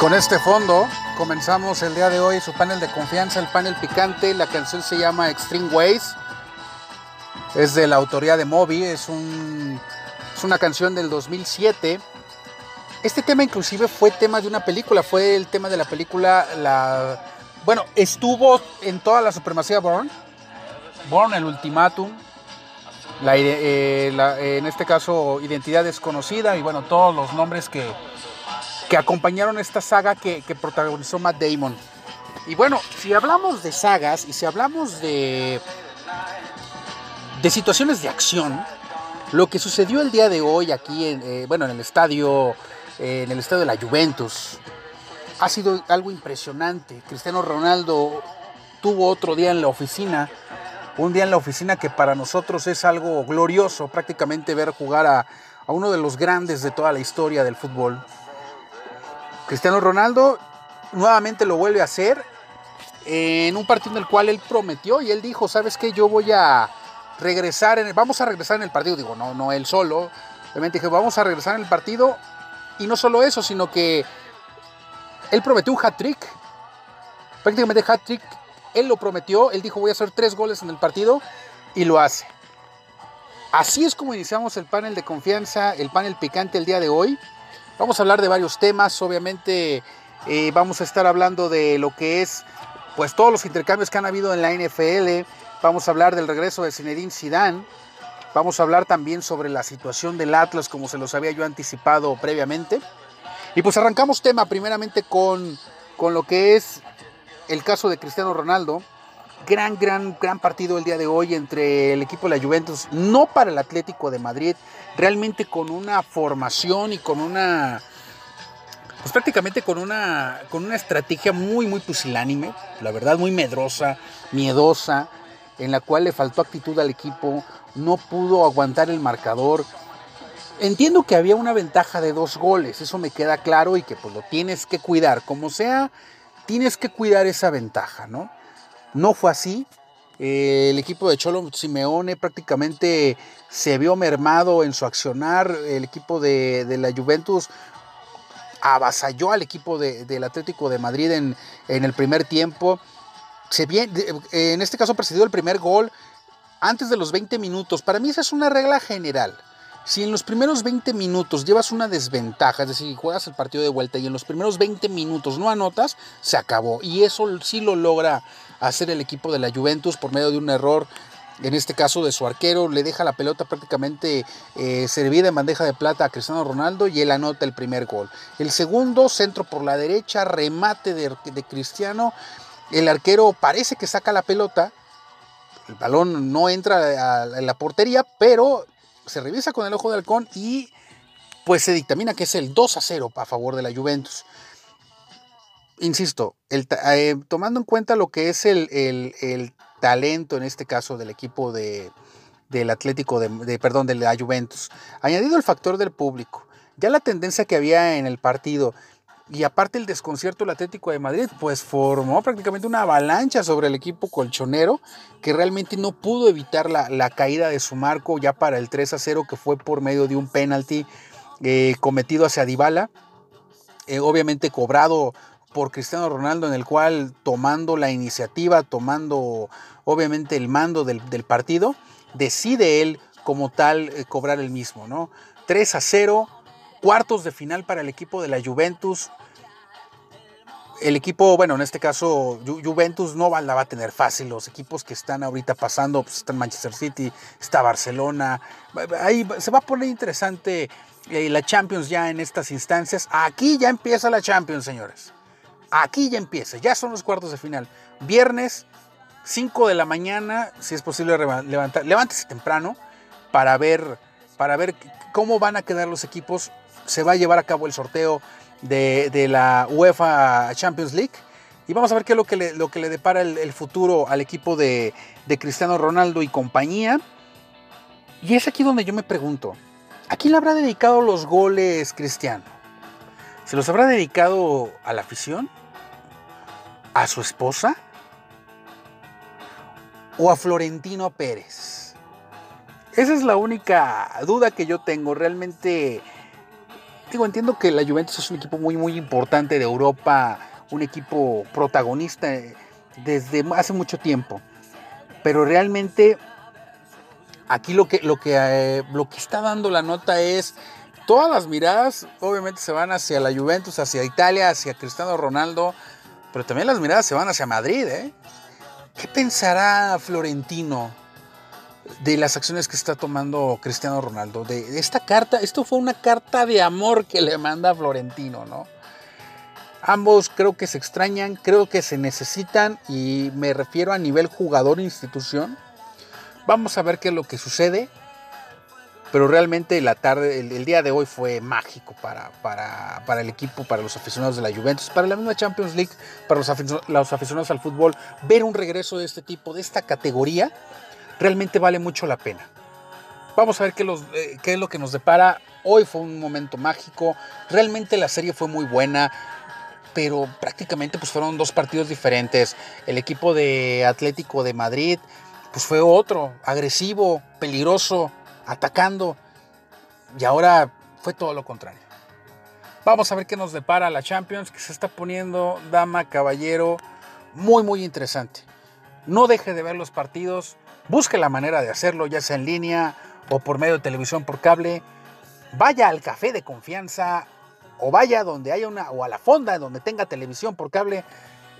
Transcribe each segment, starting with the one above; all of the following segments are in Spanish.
con este fondo comenzamos el día de hoy su panel de confianza, el panel picante. La canción se llama Extreme Ways. Es de la autoría de Moby, es, un, es una canción del 2007. Este tema inclusive fue tema de una película, fue el tema de la película, la, bueno, estuvo en toda la supremacía Born, Born, el ultimátum, eh, en este caso Identidad Desconocida y bueno, todos los nombres que, que acompañaron esta saga que, protagonizó Matt Damon. Y bueno, si hablamos de sagas y si hablamos de, de situaciones de acción, lo que sucedió el día de hoy aquí, en, eh, bueno, en el estadio, eh, en el estadio de la Juventus, ha sido algo impresionante. Cristiano Ronaldo tuvo otro día en la oficina, un día en la oficina que para nosotros es algo glorioso, prácticamente ver jugar a, a uno de los grandes de toda la historia del fútbol. Cristiano Ronaldo nuevamente lo vuelve a hacer en un partido en el cual él prometió y él dijo, ¿sabes qué? Yo voy a regresar, en vamos a regresar en el partido. Digo, no, no él solo. Obviamente dije, vamos a regresar en el partido. Y no solo eso, sino que él prometió un hat-trick. Prácticamente hat-trick. Él lo prometió. Él dijo, voy a hacer tres goles en el partido. Y lo hace. Así es como iniciamos el panel de confianza, el panel picante el día de hoy. Vamos a hablar de varios temas, obviamente eh, vamos a estar hablando de lo que es pues todos los intercambios que han habido en la NFL, vamos a hablar del regreso de Zinedine Zidane, vamos a hablar también sobre la situación del Atlas como se los había yo anticipado previamente. Y pues arrancamos tema primeramente con, con lo que es el caso de Cristiano Ronaldo. Gran, gran, gran partido el día de hoy entre el equipo de la Juventus, no para el Atlético de Madrid, realmente con una formación y con una, pues prácticamente con una, con una estrategia muy, muy pusilánime, la verdad muy medrosa, miedosa, en la cual le faltó actitud al equipo, no pudo aguantar el marcador. Entiendo que había una ventaja de dos goles, eso me queda claro y que pues lo tienes que cuidar, como sea, tienes que cuidar esa ventaja, ¿no? No fue así, el equipo de Cholo Simeone prácticamente se vio mermado en su accionar. El equipo de, la Juventus avasalló al equipo del Atlético de Madrid en, el primer tiempo. Se en este caso presidió el primer gol antes de los 20 minutos. Para mí esa es una regla general. Si en los primeros 20 minutos llevas una desventaja, es decir, juegas el partido de vuelta y en los primeros 20 minutos no anotas, se acabó. Y eso sí lo logra hacer el equipo de la Juventus por medio de un error en este caso de su arquero, le deja la pelota prácticamente eh, servida en bandeja de plata a Cristiano Ronaldo y él anota el primer gol. El segundo, centro por la derecha, remate de, Cristiano. El arquero parece que saca la pelota, el balón no entra en la portería, pero se revisa con el ojo de halcón y pues se dictamina que es el 2 a 0 a favor de la Juventus insisto, eh, tomando en cuenta lo que es el, talento en este caso del equipo de, del Atlético, de, perdón, de la Juventus, añadido el factor del público, ya la tendencia que había en el partido y aparte el desconcierto del Atlético de Madrid, pues formó prácticamente una avalancha sobre el equipo colchonero que realmente no pudo evitar la, caída de su marco ya para el 3 a 0 que fue por medio de un penalti eh, cometido hacia Dybala. Eh, obviamente cobrado por Cristiano Ronaldo en el cual tomando la iniciativa, tomando obviamente el mando del, partido, decide él como tal eh, cobrar el mismo, ¿no? 3 a 0, cuartos de final para el equipo de la Juventus. El equipo, bueno, en este caso Juventus no la va a tener fácil. Los equipos que están ahorita pasando, pues están Manchester City, está Barcelona. Ahí se va a poner interesante eh, la Champions ya en estas instancias. Aquí ya empieza la Champions, señores. Aquí ya empieza, ya son los cuartos de final. Viernes, 5 de la mañana, si es posible levantar, levántese temprano para ver, para ver cómo van a quedar los equipos. Se va a llevar a cabo el sorteo de, la UEFA Champions League. Y vamos a ver qué es lo que le, lo que le depara el, futuro al equipo de, de, Cristiano Ronaldo y compañía. Y es aquí donde yo me pregunto, ¿a quién le habrá dedicado los goles Cristiano? ¿Se los habrá dedicado a la afición? A su esposa o a Florentino Pérez? Esa es la única duda que yo tengo. Realmente digo, entiendo que la Juventus es un equipo muy, muy importante de Europa, un equipo protagonista desde hace mucho tiempo. Pero realmente aquí lo que, lo que, eh, lo que está dando la nota es, todas las miradas obviamente se van hacia la Juventus, hacia Italia, hacia Cristiano Ronaldo, pero también las miradas se van hacia Madrid. ¿eh? ¿Qué pensará Florentino de las acciones que está tomando Cristiano Ronaldo? De esta carta, esto fue una carta de amor que le manda Florentino, ¿no? Ambos creo que se extrañan, creo que se necesitan y me refiero a nivel jugador-institución. Vamos a ver qué es lo que sucede, pero realmente la tarde, el, día de hoy fue mágico para, para, el equipo, para los aficionados de la Juventus, para la misma Champions League, para los aficionados, al fútbol. Ver un regreso de este tipo, de esta categoría, realmente vale mucho la pena. Vamos a ver qué, eh, qué es lo que nos depara. Hoy fue un momento mágico. Realmente la serie fue muy buena pero prácticamente pues fueron dos partidos diferentes. El equipo de Atlético de Madrid pues fue otro, agresivo, peligroso, atacando. Y ahora fue todo lo contrario. Vamos a ver qué nos depara la Champions, que se está poniendo, dama, caballero, muy, muy interesante. No deje de ver los partidos, busque la manera de hacerlo, ya sea en línea o por medio de televisión por cable. Vaya al café de confianza o vaya donde haya una, o a la fonda donde tenga televisión por cable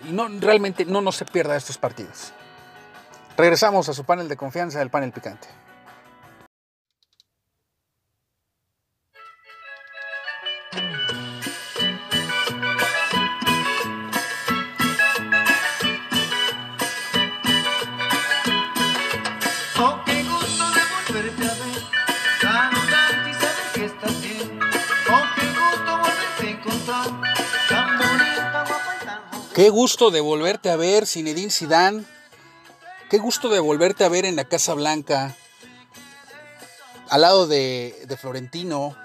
y no, realmente no, no se pierda estos partidos. Regresamos a su panel de confianza, el panel picante. Qué gusto de volverte a ver, Zinedine Zidane. Qué gusto de volverte a ver en la Casa Blanca, al lado de, Florentino,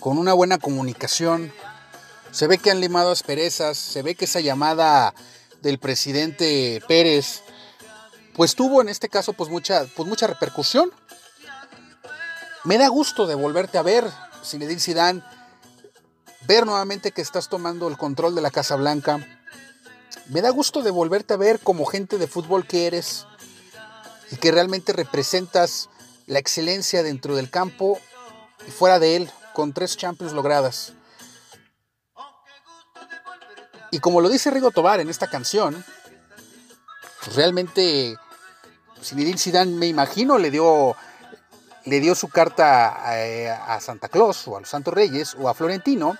con una buena comunicación. Se ve que han limado asperezas, se ve que esa llamada del presidente Pérez, pues tuvo en este caso pues mucha, pues mucha repercusión. Me da gusto de volverte a ver, Zinedine Zidane, ver nuevamente que estás tomando el control de la Casa Blanca me da gusto de volverte a ver como gente de fútbol que eres y que realmente representas la excelencia dentro del campo y fuera de él, con tres Champions logradas. Y como lo dice Rigo Tobar en esta canción, pues realmente Zinedine Zidane me imagino le dio le dio su carta a, a Santa Claus o a los Santos Reyes o a Florentino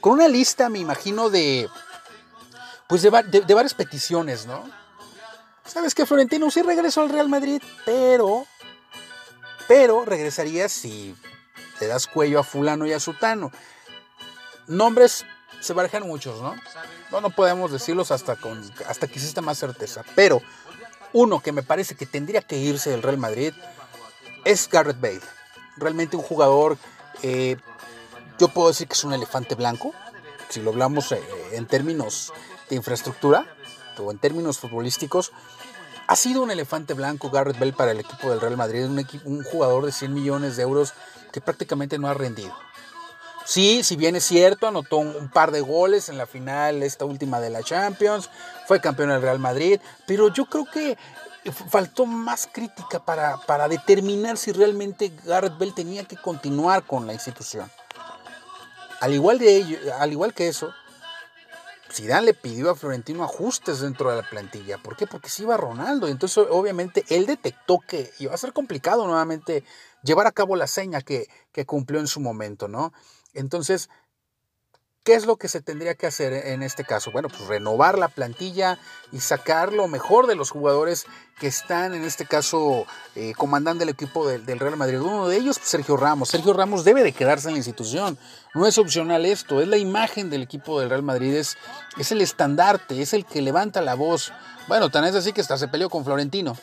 con una lista, me imagino, de pues de, varias peticiones, ¿no? ¿Sabes qué, Florentino? Sí regresó al Real Madrid, pero, pero regresaría si le das cuello a fulano y a sutano. Nombres se barajan muchos, ¿no? No, no podemos decirlos hasta, con, hasta que exista más certeza. Pero uno que me parece que tendría que irse del Real Madrid es Garrett Bale. Realmente un jugador, eh, yo puedo decir que es un elefante blanco, si lo hablamos eh, en términos de infraestructura o en términos futbolísticos, ha sido un elefante blanco Garrett Bell para el equipo del Real Madrid, un, un jugador de 100 millones de euros que prácticamente no ha rendido. Sí, si bien es cierto, anotó un, par de goles en la final, esta última de la Champions, fue campeón del Real Madrid, pero yo creo que faltó más crítica para, para determinar si realmente Garrett Bell tenía que continuar con la institución. Al igual, de ello, al igual que eso, Zidane le pidió a Florentino ajustes dentro de la plantilla. ¿Por qué? Porque se iba Ronaldo. Entonces, obviamente, él detectó que iba a ser complicado nuevamente llevar a cabo la seña que cumplió en su momento, ¿no? Entonces, ¿Qué es lo que se tendría que hacer en este caso? Bueno, pues renovar la plantilla y sacar lo mejor de los jugadores que están, en este caso, eh, comandando el equipo del, Real Madrid. Uno de ellos, pues, Sergio Ramos. Sergio Ramos debe de quedarse en la institución. No es opcional esto, es la imagen del equipo del Real Madrid, es, es el estandarte, es el que levanta la voz. Bueno, tan es así que hasta se peleó con Florentino.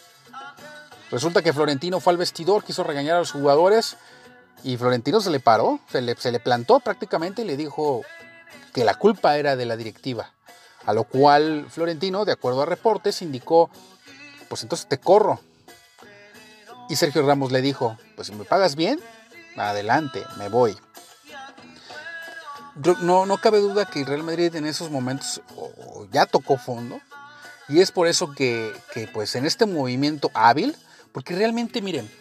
Resulta que Florentino fue al vestidor, quiso regañar a los jugadores y Florentino se le paró, se le, se le plantó prácticamente y le dijo, que la culpa era de la directiva. A lo cual Florentino, de acuerdo a reportes, indicó, pues entonces te corro. Y Sergio Ramos le dijo, pues si me pagas bien, adelante, me voy. no, no cabe duda que Real Madrid en esos momentos ya tocó fondo. Y es por eso que, que, pues en este movimiento hábil, porque realmente miren,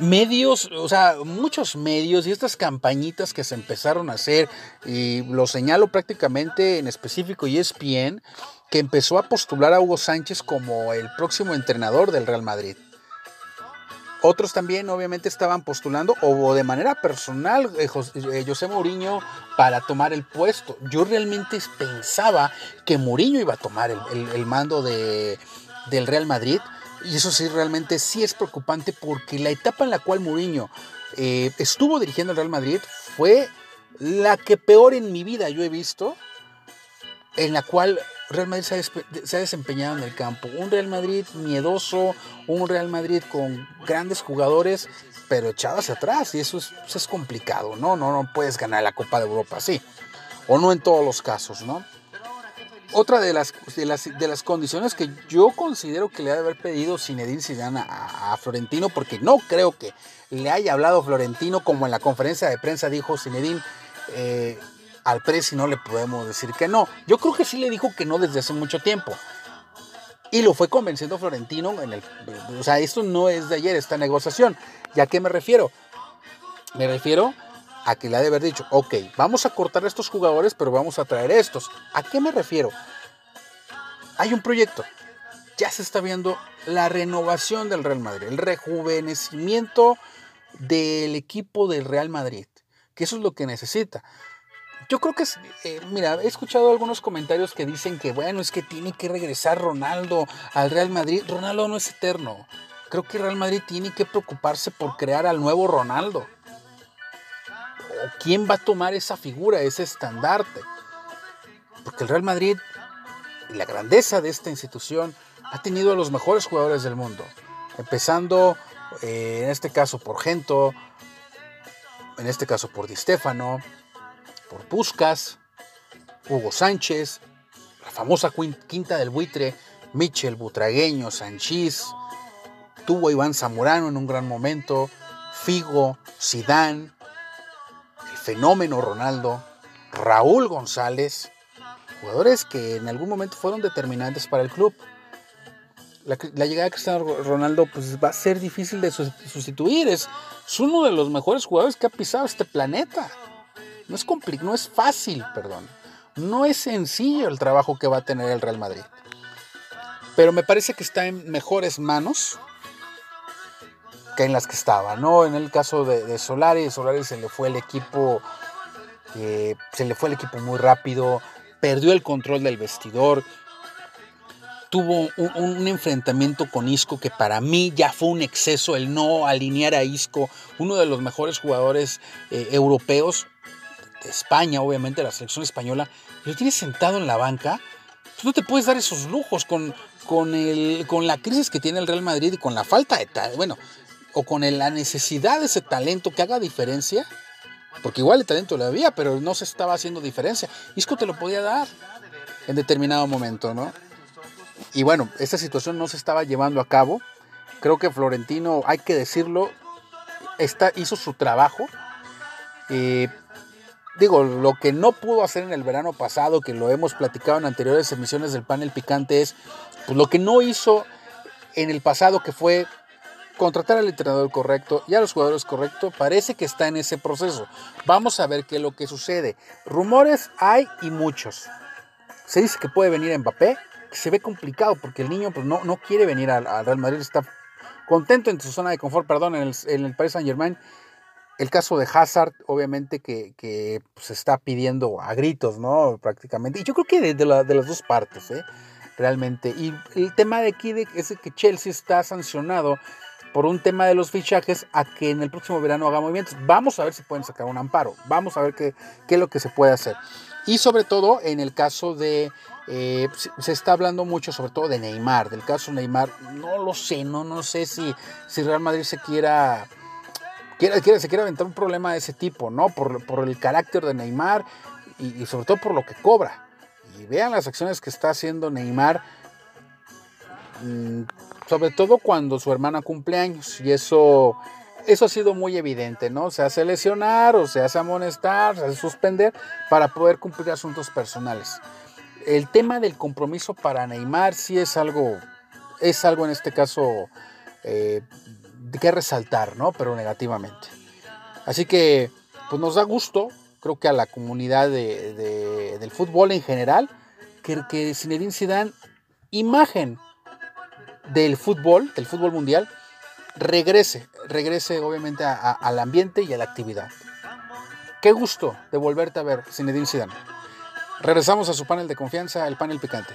medios, o sea, muchos medios y estas campañitas que se empezaron a hacer, y lo señalo prácticamente en específico y es bien, que empezó a postular a Hugo Sánchez como el próximo entrenador del Real Madrid. Otros también obviamente estaban postulando o de manera personal eh, eh, José Mourinho para tomar el puesto. Yo realmente pensaba que Mourinho iba a tomar el, mando de, del Real Madrid. Y eso sí, realmente sí es preocupante porque la etapa en la cual Mourinho eh, estuvo dirigiendo el Real Madrid fue la que peor en mi vida yo he visto, en la cual Real Madrid se ha, desempeñado en el campo. Un Real Madrid miedoso, un Real Madrid con grandes jugadores, pero echado hacia atrás. Y eso es, complicado, ¿no? ¿no? No puedes ganar la Copa de Europa así. O no en todos los casos, ¿no? Otra de las, de las, condiciones que yo considero que le ha de haber pedido Zinedine Zidane a, Florentino, porque no creo que le haya hablado Florentino como en la conferencia de prensa dijo Zinedine, eh, al precio no le podemos decir que no. Yo creo que sí le dijo que no desde hace mucho tiempo. Y lo fue convenciendo Florentino en el... O sea, esto no es de ayer, esta negociación. ¿Y a qué me refiero? Me refiero a que le ha de haber dicho, ok, vamos a cortar a estos jugadores, pero vamos a traer estos. ¿A qué me refiero? Hay un proyecto. Ya se está viendo la renovación del Real Madrid, el rejuvenecimiento del equipo del Real Madrid, que eso es lo que necesita. Yo creo que eh, mira, he escuchado algunos comentarios que dicen que, bueno, es que tiene que regresar Ronaldo al Real Madrid. Ronaldo no es eterno. Creo que Real Madrid tiene que preocuparse por crear al nuevo Ronaldo. ¿O quién va a tomar esa figura, ese estandarte? Porque el Real Madrid, la grandeza de esta institución, ha tenido a los mejores jugadores del mundo. Empezando, eh, en este caso, por Gento, en este caso por Di Stefano, por Puscas, Hugo Sánchez, la famosa quinta del buitre, Michel Butragueño, Sanchís, tuvo Iván Zamorano en un gran momento, Figo, Sidán, fenómeno Ronaldo, Raúl González, jugadores que en algún momento fueron determinantes para el club. La, llegada de Cristiano Ronaldo pues, va a ser difícil de sustituir. es, uno de los mejores jugadores que ha pisado este planeta. No es no es fácil, perdón. No es sencillo el trabajo que va a tener el Real Madrid. Pero me parece que está en mejores manos que en las que estaba, ¿no? En el caso de, Solari, Solari se le fue el equipo, se le fue el equipo muy rápido, perdió el control del vestidor, tuvo un, enfrentamiento con Isco que para mí ya fue un exceso el no alinear a Isco, uno de los mejores jugadores eh, europeos, de España, obviamente la selección española, lo tienes sentado en la banca, tú no te puedes dar esos lujos con, con, el, con la crisis que tiene el Real Madrid y con la falta de bueno, o con la necesidad de ese talento que haga diferencia, porque igual el talento lo había, pero no se estaba haciendo diferencia. Isco te lo podía dar en determinado momento, ¿no? Y bueno, esta situación no se estaba llevando a cabo. Creo que Florentino, hay que decirlo, está, hizo su trabajo. Eh, digo, lo que no pudo hacer en el verano pasado, que lo hemos platicado en anteriores emisiones del panel picante, es pues, lo que no hizo en el pasado, que fue contratar al entrenador correcto y a los jugadores correctos, parece que está en ese proceso. Vamos a ver qué es lo que sucede. Rumores hay y muchos. Se dice que puede venir Mbappé, que se ve complicado porque el niño pues, no, no quiere venir al, Real Madrid, está contento en su zona de confort, perdón, en el, en el Paris Saint Germain el caso de Hazard, obviamente, que, que se pues, está pidiendo a gritos, ¿no? Prácticamente. Y yo creo que de, las dos partes, ¿eh? Realmente. Y el tema de aquí es que Chelsea está sancionado por un tema de los fichajes a que en el próximo verano haga movimientos. Vamos a ver si pueden sacar un amparo. Vamos a ver qué, qué es lo que se puede hacer. Y sobre todo en el caso de... Eh, se está hablando mucho sobre todo de Neymar. Del caso Neymar, no lo sé, no, no sé si, si Real Madrid se quiera quiere, se quiere aventar un problema de ese tipo, ¿no? Por, el carácter de Neymar y, sobre todo por lo que cobra. Y vean las acciones que está haciendo Neymar, mm, sobre todo cuando su hermana cumple años. Y eso, eso ha sido muy evidente, ¿no? Se hace lesionar o se hace amonestar, se hace suspender para poder cumplir asuntos personales. El tema del compromiso para Neymar sí es algo, es algo en este caso eh, de que resaltar, ¿no? Pero negativamente. Así que, pues nos da gusto, creo que a la comunidad del fútbol en general, que, que Zinedine Zidane, imagen del fútbol, del fútbol mundial, regrese, regrese obviamente al ambiente y a la actividad. Qué gusto de volverte a ver, Zinedine Zidane. Regresamos a su panel de confianza, el panel picante.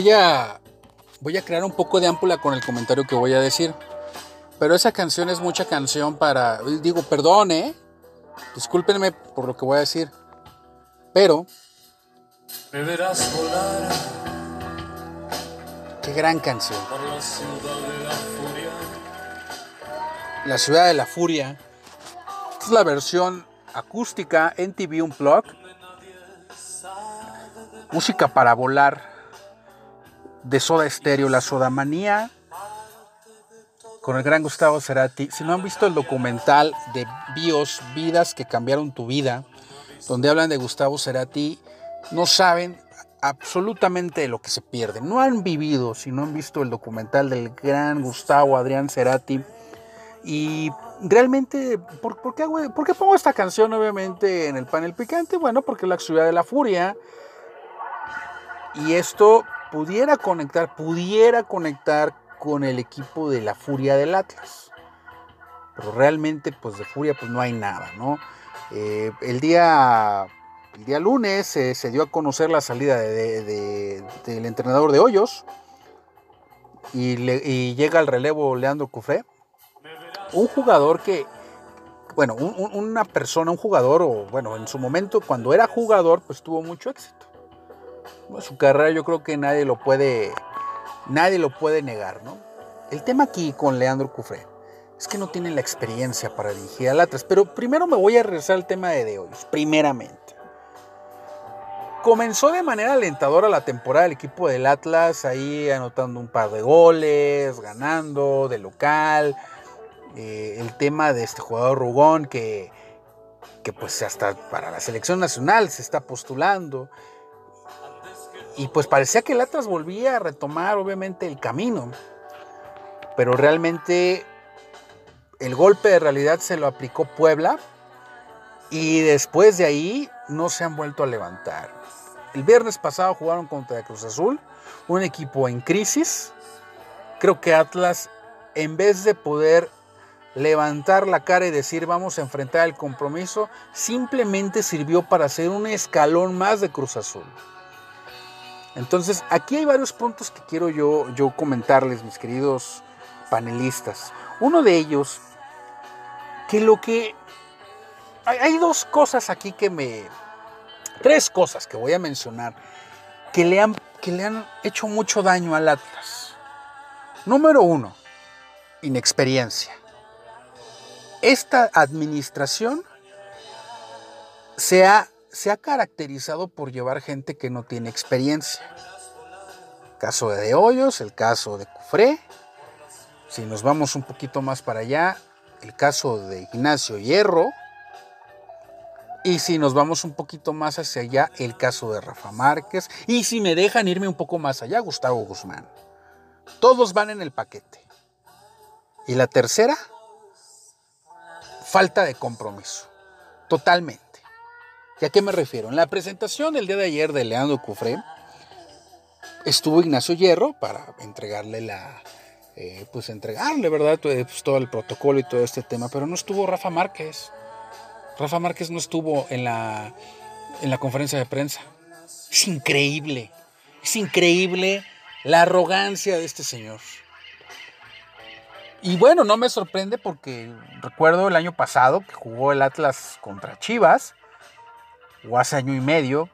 voy a, voy a crear un poco de ámpula con el comentario que voy a decir. Pero esa canción es mucha canción para... Digo, perdón, ¿eh? Discúlpenme por lo que voy a decir. Pero... Me verás volar. Qué gran canción. la ciudad de la furia. La ciudad de la furia. Esta es la versión acústica en TV Unplugged. Música para volar de Soda Stereo, la Sodamanía, con el gran Gustavo Cerati. Si no han visto el documental de Bios, Vidas que cambiaron tu vida, donde hablan de Gustavo Cerati, no saben absolutamente lo que se pierde. No han vivido, si no han visto el documental del gran Gustavo Adrián Cerati. Y realmente, ¿por, qué ¿por, qué pongo esta canción obviamente en el panel picante? Bueno, porque es la ciudad de la furia. Y esto pudiera conectar, pudiera conectar con el equipo de la Furia del Atlas. Pero realmente, pues de Furia, pues no hay nada, ¿no? Eh, el, día, el día lunes se dio a conocer la salida del entrenador de Hoyos y, llega al relevo Leandro Cufré. Un jugador que, bueno, una persona, un jugador, o bueno, en su momento cuando era jugador, pues tuvo mucho éxito su carrera yo creo que nadie lo puede, nadie lo puede negar, ¿no? El tema aquí con Leandro Cufré es que no tiene la experiencia para dirigir al Atlas, pero primero me voy a regresar al tema de, de hoy, primeramente. Comenzó de manera alentadora la temporada del equipo del Atlas, ahí anotando un par de goles, ganando de local. Eh, el tema de este jugador Rugón que, que pues hasta para la selección nacional se está postulando. Y pues parecía que el Atlas volvía a retomar obviamente el camino. Pero realmente el golpe de realidad se lo aplicó Puebla y después de ahí no se han vuelto a levantar. El viernes pasado jugaron contra Cruz Azul, un equipo en crisis. Creo que Atlas, en vez de poder levantar la cara y decir vamos a enfrentar el compromiso, simplemente sirvió para hacer un escalón más de Cruz Azul. Entonces, aquí hay varios puntos que quiero yo, yo comentarles, mis queridos panelistas. Uno de ellos, que lo que... Hay, dos cosas aquí que me... Tres cosas que voy a mencionar que le han, que le han hecho mucho daño al Atlas. Número uno, inexperiencia. Esta administración se ha se ha caracterizado por llevar gente que no tiene experiencia. El caso de, Hoyos, el caso de Cufré. Si nos vamos un poquito más para allá, el caso de Ignacio Hierro. Y si nos vamos un poquito más hacia allá, el caso de Rafa Márquez. Y si me dejan irme un poco más allá, Gustavo Guzmán. Todos van en el paquete. Y la tercera, falta de compromiso. Totalmente. ¿Y a qué me refiero? En la presentación del día de ayer de Leandro Cufré, estuvo Ignacio Hierro para entregarle la, eh, pues entregarle, ¿verdad? Pues todo el protocolo y todo este tema, pero no estuvo Rafa Márquez. Rafa Márquez no estuvo en la, en la conferencia de prensa. Es increíble, es increíble la arrogancia de este señor. Y bueno, no me sorprende porque recuerdo el año pasado que jugó el Atlas contra Chivas, o hace año y medio.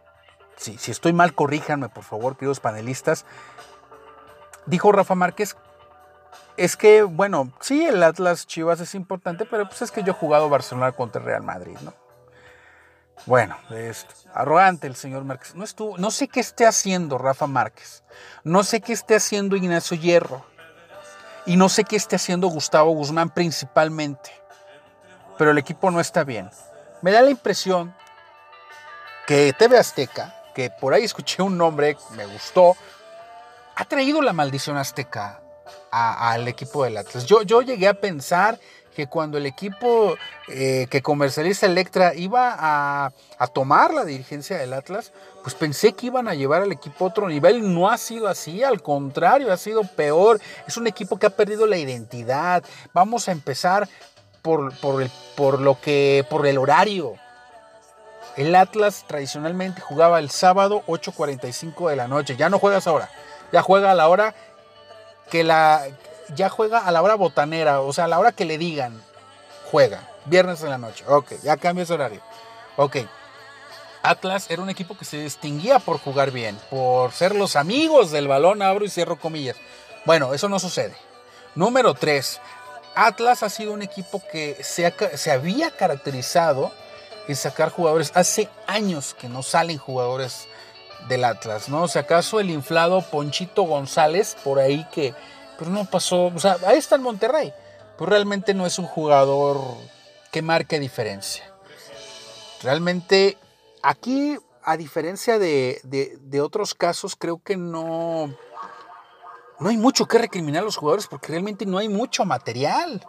Si, si estoy mal, corríjanme por favor, queridos panelistas. Dijo Rafa Márquez es que, bueno, sí, el Atlas Chivas es importante, pero pues es que yo he jugado Barcelona contra Real Madrid, ¿no? Bueno, es arrogante el señor Márquez. No, estuvo, no sé qué esté haciendo Rafa Márquez. No sé qué esté haciendo Ignacio Hierro. Y no sé qué esté haciendo Gustavo Guzmán principalmente. Pero el equipo no está bien. Me da la impresión que TV Azteca, que por ahí escuché un nombre, me gustó, ha traído la maldición azteca al equipo del Atlas. Yo, yo llegué a pensar que cuando el equipo eh, que comercializa Electra iba a, a, tomar la dirigencia del Atlas, pues pensé que iban a llevar al equipo a otro nivel. No ha sido así, al contrario, ha sido peor. Es un equipo que ha perdido la identidad. Vamos a empezar por, por, el, por lo que, por el horario. El Atlas tradicionalmente jugaba el sábado 8.45 de la noche. Ya no juegas ahora. Ya juega a la hora que la ya juega a la hora botanera, o sea, a la hora que le digan, juega, viernes en la noche. Ok, ya cambia ese horario. Ok. Atlas era un equipo que se distinguía por jugar bien, por ser los amigos del balón, abro y cierro comillas. Bueno, eso no sucede. Número 3. Atlas ha sido un equipo que se, se había caracterizado en sacar jugadores. Hace años que no salen jugadores del Atlas, ¿no? O sea, acaso el inflado Ponchito González, por ahí que, pero no pasó, o sea, ahí está en Monterrey, pues realmente no es un jugador que marque diferencia. Realmente aquí, a diferencia de, de, otros casos, creo que no, no hay mucho que recriminar a los jugadores porque realmente no hay mucho material.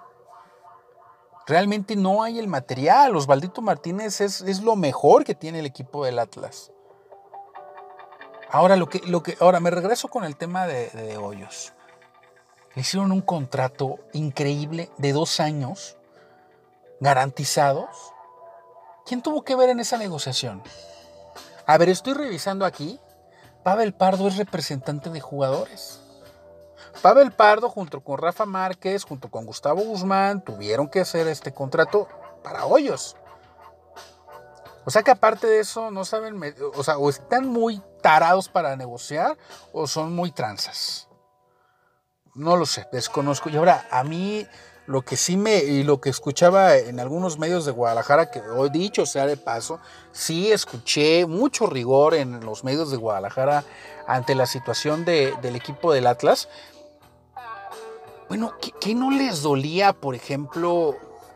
Realmente no hay el material. Osvaldito Martínez es, es lo mejor que tiene el equipo del Atlas. Ahora, lo que, lo que, ahora me regreso con el tema de, Hoyos. Le hicieron un contrato increíble de dos años, garantizados. ¿Quién tuvo que ver en esa negociación? A ver, estoy revisando aquí. Pavel Pardo es representante de jugadores. Pavel Pardo junto con Rafa Márquez, junto con Gustavo Guzmán, tuvieron que hacer este contrato para Hoyos. O sea que aparte de eso, no saben, o sea, o están muy tarados para negociar o son muy tranzas. No lo sé, desconozco. Y ahora, a mí lo que sí me, y lo que escuchaba en algunos medios de Guadalajara, que hoy dicho sea de paso, sí escuché mucho rigor en los medios de Guadalajara ante la situación del equipo del Atlas. Bueno, ¿qué, no les dolía, por ejemplo,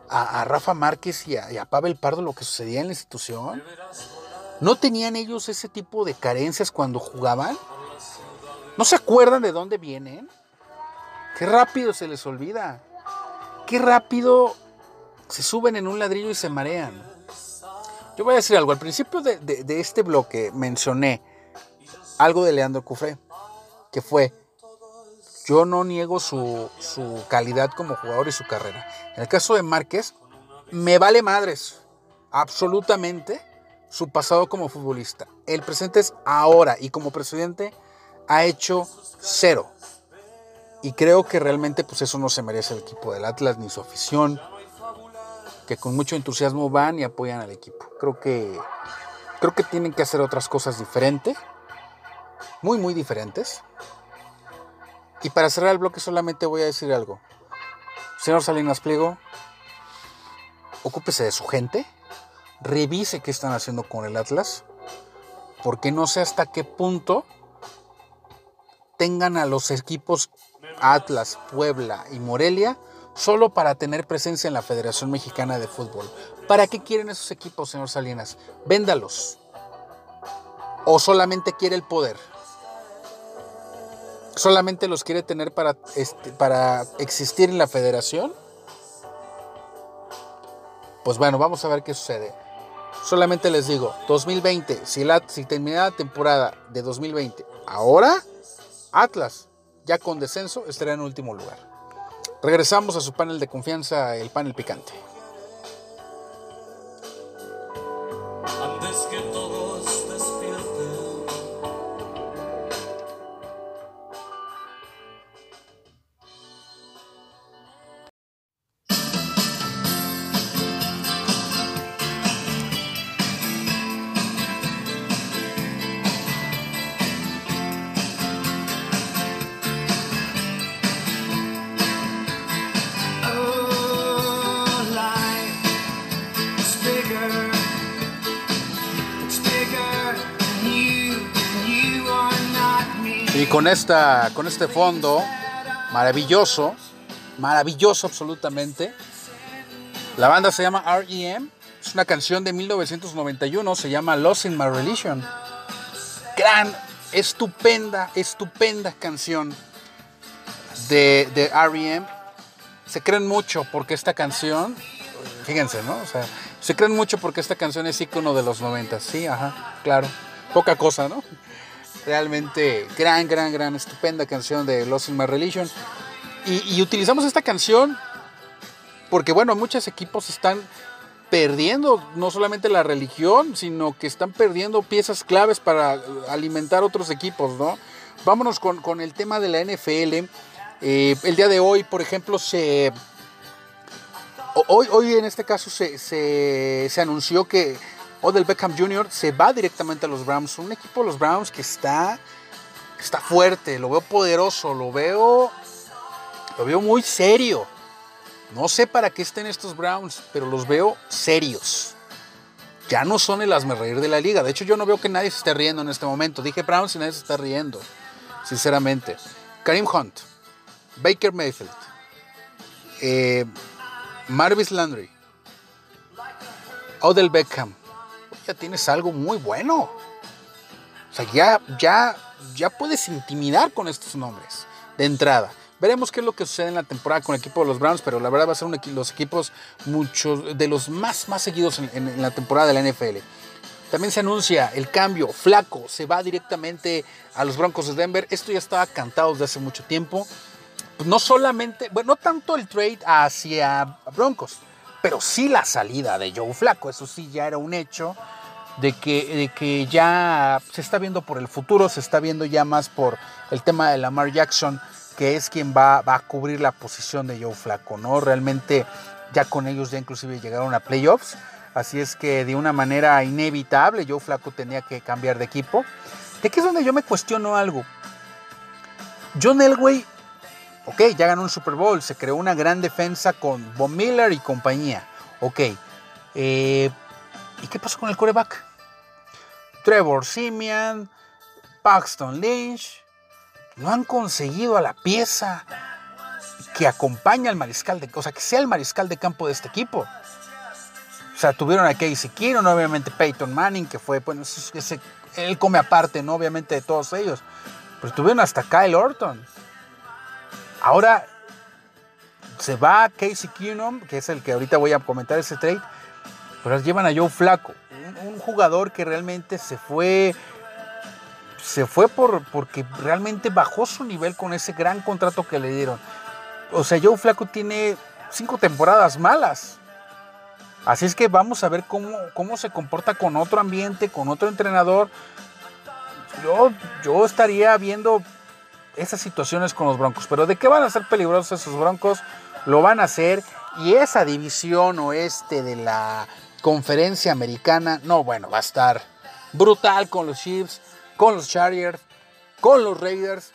a, Rafa Márquez y a, Pavel Pardo lo que sucedía en la institución? ¿No tenían ellos ese tipo de carencias cuando jugaban? ¿No se acuerdan de dónde vienen? Qué rápido se les olvida. Qué rápido se suben en un ladrillo y se marean. Yo voy a decir algo. Al principio de, este bloque mencioné algo de Leandro Cufré, que fue, yo no niego su, su calidad como jugador y su carrera. En el caso de Márquez, me vale madres, absolutamente, su pasado como futbolista. El presente es ahora y como presidente ha hecho cero. Y creo que realmente pues eso no se merece el equipo del Atlas ni su afición, que con mucho entusiasmo van y apoyan al equipo. Creo que creo que tienen que hacer otras cosas diferentes, muy muy diferentes. Y para cerrar el bloque solamente voy a decir algo. Señor Salinas Pliego, ocúpese de su gente, revise qué están haciendo con el Atlas, porque no sé hasta qué punto tengan a los equipos Atlas, Puebla y Morelia solo para tener presencia en la Federación Mexicana de Fútbol. ¿Para qué quieren esos equipos, señor Salinas? Véndalos. ¿O solamente quiere el poder? ¿Solamente los quiere tener para, este, para existir en la federación? Pues bueno, vamos a ver qué sucede. Solamente les digo, 2020, si, la, si termina la temporada de 2020, ahora Atlas, ya con descenso, estará en último lugar. Regresamos a su panel de confianza, el panel picante. Con, esta, con este fondo maravilloso, maravilloso absolutamente. La banda se llama REM, es una canción de 1991, se llama Lost in My Religion. Gran, estupenda, estupenda canción de, de REM. Se creen mucho porque esta canción, fíjense, ¿no? O sea, se creen mucho porque esta canción es icono de los 90. Sí, ajá, claro. Poca cosa, ¿no? Realmente gran, gran, gran, estupenda canción de Lost in My Religion. Y, utilizamos esta canción porque, bueno, muchos equipos están perdiendo no solamente la religión, sino que están perdiendo piezas claves para alimentar otros equipos, ¿no? Vámonos con, el tema de la NFL. Eh, el día de hoy, por ejemplo, se... Hoy, hoy en este caso se, se anunció que Odell Beckham Jr. se va directamente a los Browns. Un equipo de los Browns que está, está fuerte, lo veo poderoso, lo veo, lo veo muy serio. No sé para qué estén estos Browns, pero los veo serios. Ya no son el reír de la liga. De hecho, yo no veo que nadie se esté riendo en este momento. Dije Browns y nadie se está riendo. Sinceramente. Karim Hunt, Baker Mayfield, eh, Marvis Landry, Odell Beckham, tienes algo muy bueno. O sea, ya, ya, ya puedes intimidar con estos nombres de entrada. Veremos qué es lo que sucede en la temporada con el equipo de los Browns, pero la verdad va a ser uno de los equipos muchos de los más, más seguidos en, la temporada de la NFL. También se anuncia el cambio. Flaco se va directamente a los Broncos de Denver. Esto ya estaba cantado desde hace mucho tiempo. No solamente, bueno, no tanto el trade hacia Broncos, pero sí la salida de Joe Flaco, eso sí ya era un hecho de que, que ya se está viendo por el futuro, se está viendo ya más por el tema de Lamar Jackson, que es quien va, va a cubrir la posición de Joe Flaco, ¿no? Realmente ya con ellos ya inclusive llegaron a playoffs, así es que de una manera inevitable Joe Flaco tenía que cambiar de equipo. De aquí es donde yo me cuestiono algo. John Elway Ok, ya ganó un Super Bowl, se creó una gran defensa con Von Miller y compañía. Ok, eh, ¿y qué pasó con el coreback? Trevor Simeon, Paxton Lynch, no han conseguido a la pieza que acompaña al mariscal de, o sea, que sea el mariscal de campo de este equipo. O sea, tuvieron a Casey Keenum, obviamente Peyton Manning, que fue, bueno, ese, él come aparte, ¿no? Obviamente de todos ellos. Pero tuvieron hasta Kyle Orton. Ahora se va Casey Keenum, que es el que ahorita voy a comentar ese trade, pero llevan a Joe Flaco, un, jugador que realmente se fue se fue por, porque realmente bajó su nivel con ese gran contrato que le dieron. O sea, Joe Flaco tiene cinco temporadas malas. Así es que vamos a ver cómo, cómo se comporta con otro ambiente, con otro entrenador. Yo, yo estaría viendo esas situaciones con los Broncos. Pero de qué van a ser peligrosos esos Broncos, lo van a hacer. Y esa división oeste de la conferencia americana, no, bueno, va a estar brutal con los Chiefs, con los Chargers, con los Raiders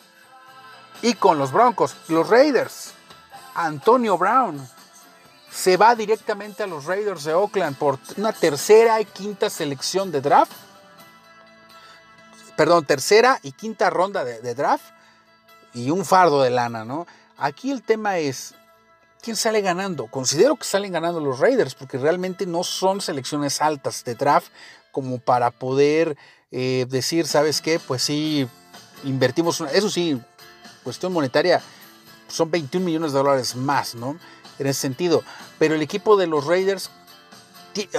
y con los Broncos. Los Raiders, Antonio Brown se va directamente a los Raiders de Oakland por una tercera y quinta selección de draft. Perdón, tercera y quinta ronda de draft y un fardo de lana, ¿no? Aquí el tema es, ¿quién sale ganando? Considero que salen ganando los Raiders porque realmente no son selecciones altas de draft como para poder eh, decir, ¿sabes qué? Pues sí, invertimos, eso sí, cuestión monetaria, son 21 millones de dólares más, ¿no? En ese sentido. Pero el equipo de los Raiders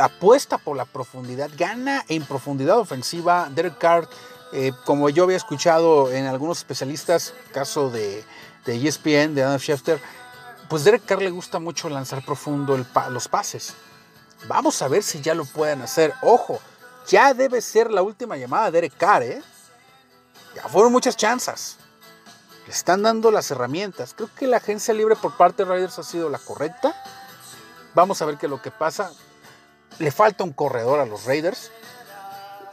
apuesta por la profundidad, gana en profundidad ofensiva. Derek Carr, eh, como yo había escuchado en algunos especialistas, caso de, de ESPN, de Adam Schefter, pues Derek Carr le gusta mucho lanzar profundo los pases. Vamos a ver si ya lo pueden hacer. Ojo, ya debe ser la última llamada de Derek Carr, ¿eh? Ya fueron muchas chances. Le están dando las herramientas. Creo que la agencia libre por parte de Raiders ha sido la correcta. Vamos a ver qué es lo que pasa. Le falta un corredor a los Raiders.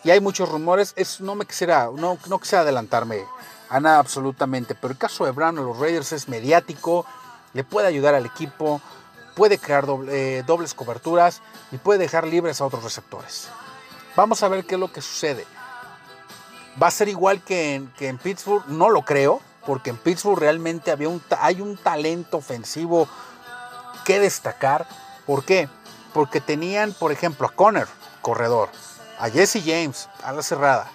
Y hay muchos rumores. Es, no me quisiera, no, no quisiera adelantarme a nada absolutamente. Pero el caso de Brown a los Raiders es mediático. Le puede ayudar al equipo. Puede crear eh, dobles coberturas. Y puede dejar libres a otros receptores. Vamos a ver qué es lo que sucede. ¿Va a ser igual que en, que en Pittsburgh? No lo creo, porque en Pittsburgh realmente había un, hay un talento ofensivo que destacar. ¿Por qué? Porque tenían, por ejemplo, a Conner, corredor, a Jesse James, a la cerrada,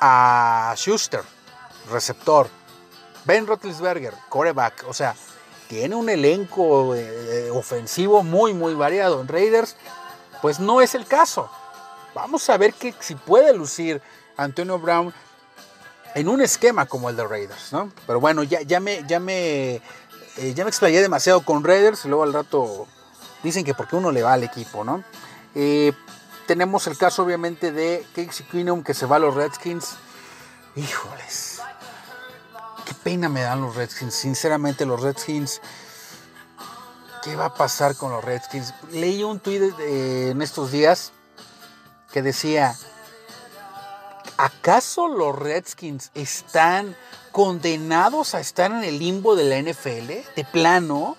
a Schuster, receptor, Ben Roethlisberger, coreback. O sea, tiene un elenco eh, ofensivo muy, muy variado. En Raiders, pues no es el caso. Vamos a ver que si puede lucir Antonio Brown en un esquema como el de Raiders, ¿no? Pero bueno, ya, ya me, ya me, eh, ya me explayé demasiado con Raiders luego al rato dicen que porque uno le va al equipo, ¿no? Eh, tenemos el caso obviamente de Casey Keenum que se va a los Redskins. Híjoles, qué pena me dan los Redskins. Sinceramente los Redskins, ¿qué va a pasar con los Redskins? Leí un tweet en estos días que decía, ¿acaso los Redskins están condenados a estar en el limbo de la NFL? ¿De plano?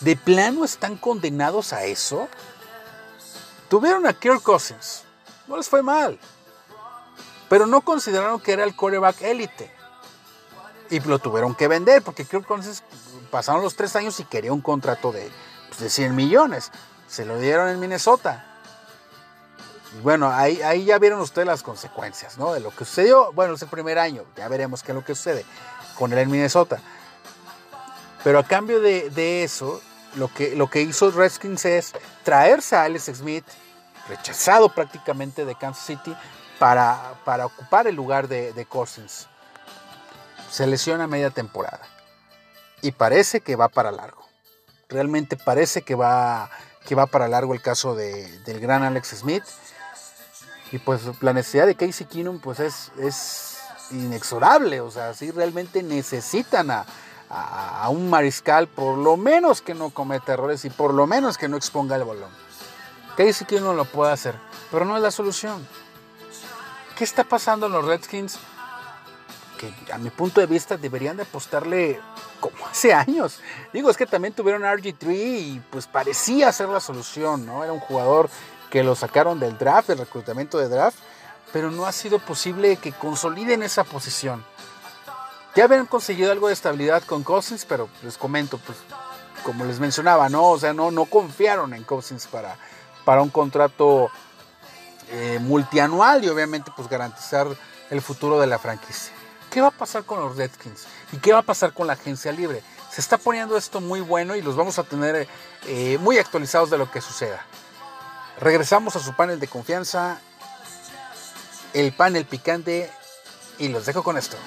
¿De plano están condenados a eso? Tuvieron a Kirk Cousins, no les fue mal, pero no consideraron que era el quarterback élite. Y lo tuvieron que vender porque Kirk Cousins pasaron los tres años y quería un contrato de, pues, de 100 millones. Se lo dieron en Minnesota bueno, ahí, ahí ya vieron ustedes las consecuencias, ¿no? De lo que sucedió. Bueno, es el primer año, ya veremos qué es lo que sucede con él en Minnesota. Pero a cambio de, eso, lo que, lo que hizo Redskins es traerse a Alex Smith, rechazado prácticamente de Kansas City, para, para ocupar el lugar de, de Cousins. Se lesiona media temporada. Y parece que va para largo. Realmente parece que va, que va para largo el caso del gran Alex Smith. Y pues la necesidad de Casey Keenum pues es, es inexorable, o sea, si realmente necesitan a, un mariscal por lo menos que no cometa errores y por lo menos que no exponga el balón. Casey Keenum lo puede hacer, pero no es la solución. ¿Qué está pasando en los Redskins? Que a mi punto de vista deberían de apostarle como hace años. Digo, es que también tuvieron RG3 y pues parecía ser la solución, ¿no? Era un jugador que lo sacaron del draft, del reclutamiento de draft, pero no ha sido posible que consoliden esa posición. Ya habían conseguido algo de estabilidad con Cousins, pero les comento, pues como les mencionaba, no, o sea, no, no confiaron en Cousins para, para un contrato eh, multianual y obviamente pues garantizar el futuro de la franquicia. ¿Qué va a pasar con los Redskins? ¿Y qué va a pasar con la agencia libre? Se está poniendo esto muy bueno y los vamos a tener eh, muy actualizados de lo que suceda. Regresamos a su panel de confianza, el panel picante, y los dejo con esto.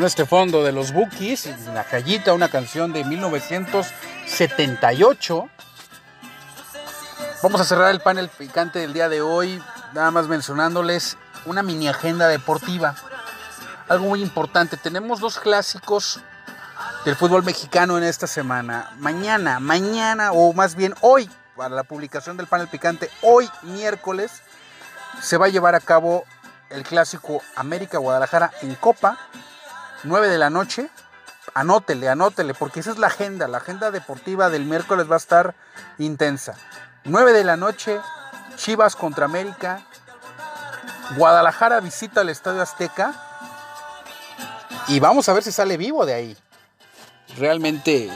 Con este fondo de los Bookies, La Callita, una canción de 1978. Vamos a cerrar el panel picante del día de hoy, nada más mencionándoles una mini agenda deportiva. Algo muy importante, tenemos dos clásicos del fútbol mexicano en esta semana. Mañana, mañana o más bien hoy, para la publicación del panel picante, hoy miércoles, se va a llevar a cabo el clásico América Guadalajara en Copa, 9 de la noche. Anótele, anótele, porque esa es la agenda. La agenda deportiva del miércoles va a estar intensa. 9 de la noche, Chivas contra América. Guadalajara visita el Estadio Azteca. Y vamos a ver si sale vivo de ahí. Realmente eh,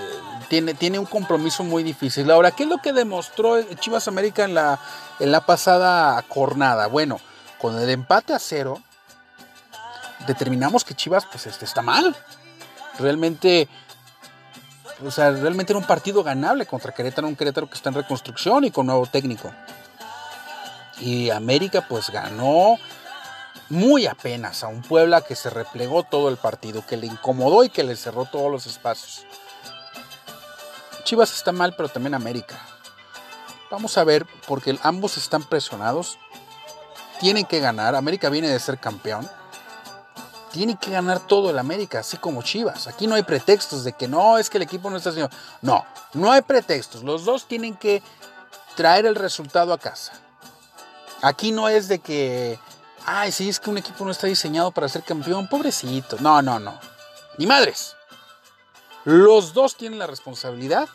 tiene, tiene un compromiso muy difícil. Ahora, ¿qué es lo que demostró Chivas América en la, en la pasada jornada? Bueno, con el empate a cero, determinamos que Chivas pues este, está mal. Realmente, o sea, realmente era un partido ganable contra Querétaro, un Querétaro que está en reconstrucción y con nuevo técnico. Y América pues ganó muy apenas a un Puebla que se replegó todo el partido, que le incomodó y que le cerró todos los espacios. Chivas está mal, pero también América. Vamos a ver, porque ambos están presionados tienen que ganar. América viene de ser campeón. Tiene que ganar todo el América, así como Chivas. Aquí no hay pretextos de que no, es que el equipo no está haciendo. No, no hay pretextos. Los dos tienen que traer el resultado a casa. Aquí no es de que, ay, sí, es que un equipo no está diseñado para ser campeón. Pobrecito. No, no, no. Ni madres. Los dos tienen la responsabilidad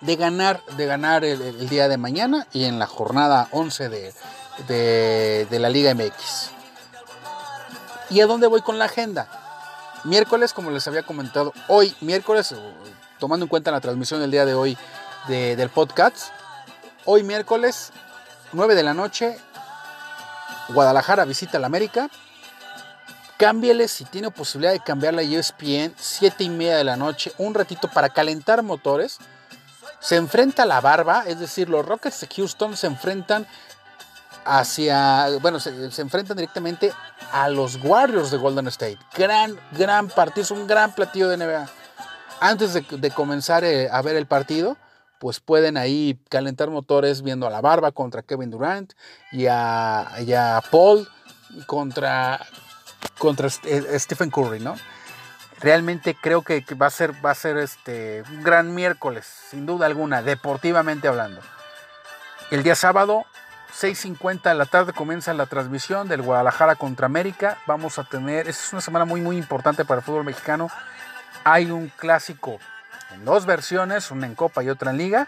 de ganar, de ganar el, día de mañana y en la jornada 11 de, de, la Liga MX. ¿Y a dónde voy con la agenda? Miércoles, como les había comentado, hoy, miércoles, tomando en cuenta la transmisión del día de hoy del podcast, hoy miércoles, 9 de la noche, Guadalajara visita la América. Cámbiale si tiene posibilidad de cambiar la ESPN, 7 y media de la noche, un ratito para calentar motores. Se enfrenta a la barba, es decir, los Rockets de Houston se enfrentan hacia, bueno, se, enfrentan directamente a los Warriors de Golden State. Gran, gran partido, es un gran platillo de NBA. Antes de, comenzar eh, a ver el partido, pues pueden ahí calentar motores viendo a la barba contra Kevin Durant y a, Paul contra, contra eh, Stephen Curry, ¿no? Realmente creo que, va a ser, va a ser este, un gran miércoles, sin duda alguna, deportivamente hablando. El día sábado 6.50 de la tarde comienza la transmisión del Guadalajara contra América. Vamos a tener, esta es una semana muy muy importante para el fútbol mexicano. Hay un clásico en dos versiones, una en Copa y otra en Liga.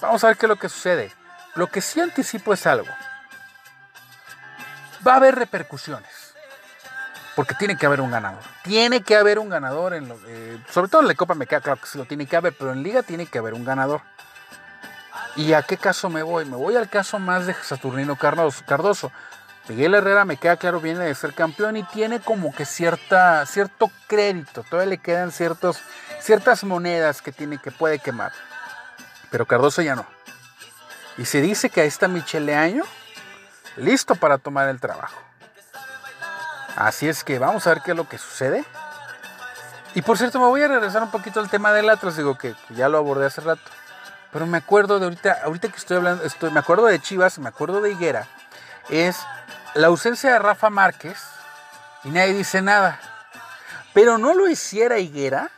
Vamos a ver qué es lo que sucede. Lo que sí anticipo es algo. Va a haber repercusiones. Porque tiene que haber un ganador. Tiene que haber un ganador. En eh, sobre todo en la Copa me queda claro que sí lo tiene que haber, pero en Liga tiene que haber un ganador. ¿Y a qué caso me voy? Me voy al caso más de Saturnino Cardoso. Miguel Herrera me queda claro viene de ser campeón y tiene como que cierta, cierto crédito. Todavía le quedan ciertos, ciertas monedas que tiene que puede quemar. Pero Cardoso ya no. Y se dice que ahí está Michele Año listo para tomar el trabajo. Así es que vamos a ver qué es lo que sucede. Y por cierto, me voy a regresar un poquito al tema del Atlas, digo que ya lo abordé hace rato. Pero me acuerdo de ahorita, ahorita que estoy hablando, estoy, me acuerdo de Chivas, me acuerdo de Higuera, es la ausencia de Rafa Márquez y nadie dice nada. Pero no lo hiciera Higuera,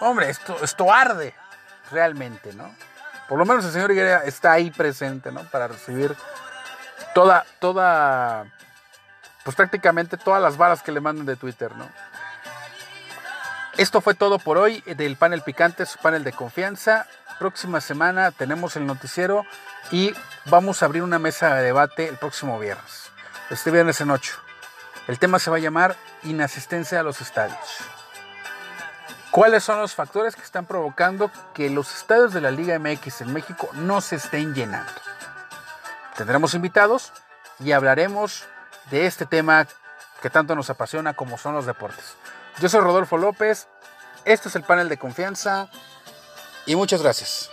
hombre, esto, esto arde realmente, ¿no? Por lo menos el señor Higuera está ahí presente, ¿no? Para recibir toda, toda, pues prácticamente todas las balas que le manden de Twitter, ¿no? Esto fue todo por hoy del panel picante, su panel de confianza próxima semana tenemos el noticiero y vamos a abrir una mesa de debate el próximo viernes. Este viernes en 8. El tema se va a llamar inasistencia a los estadios. ¿Cuáles son los factores que están provocando que los estadios de la Liga MX en México no se estén llenando? Tendremos invitados y hablaremos de este tema que tanto nos apasiona como son los deportes. Yo soy Rodolfo López, este es el panel de confianza y muchas gracias.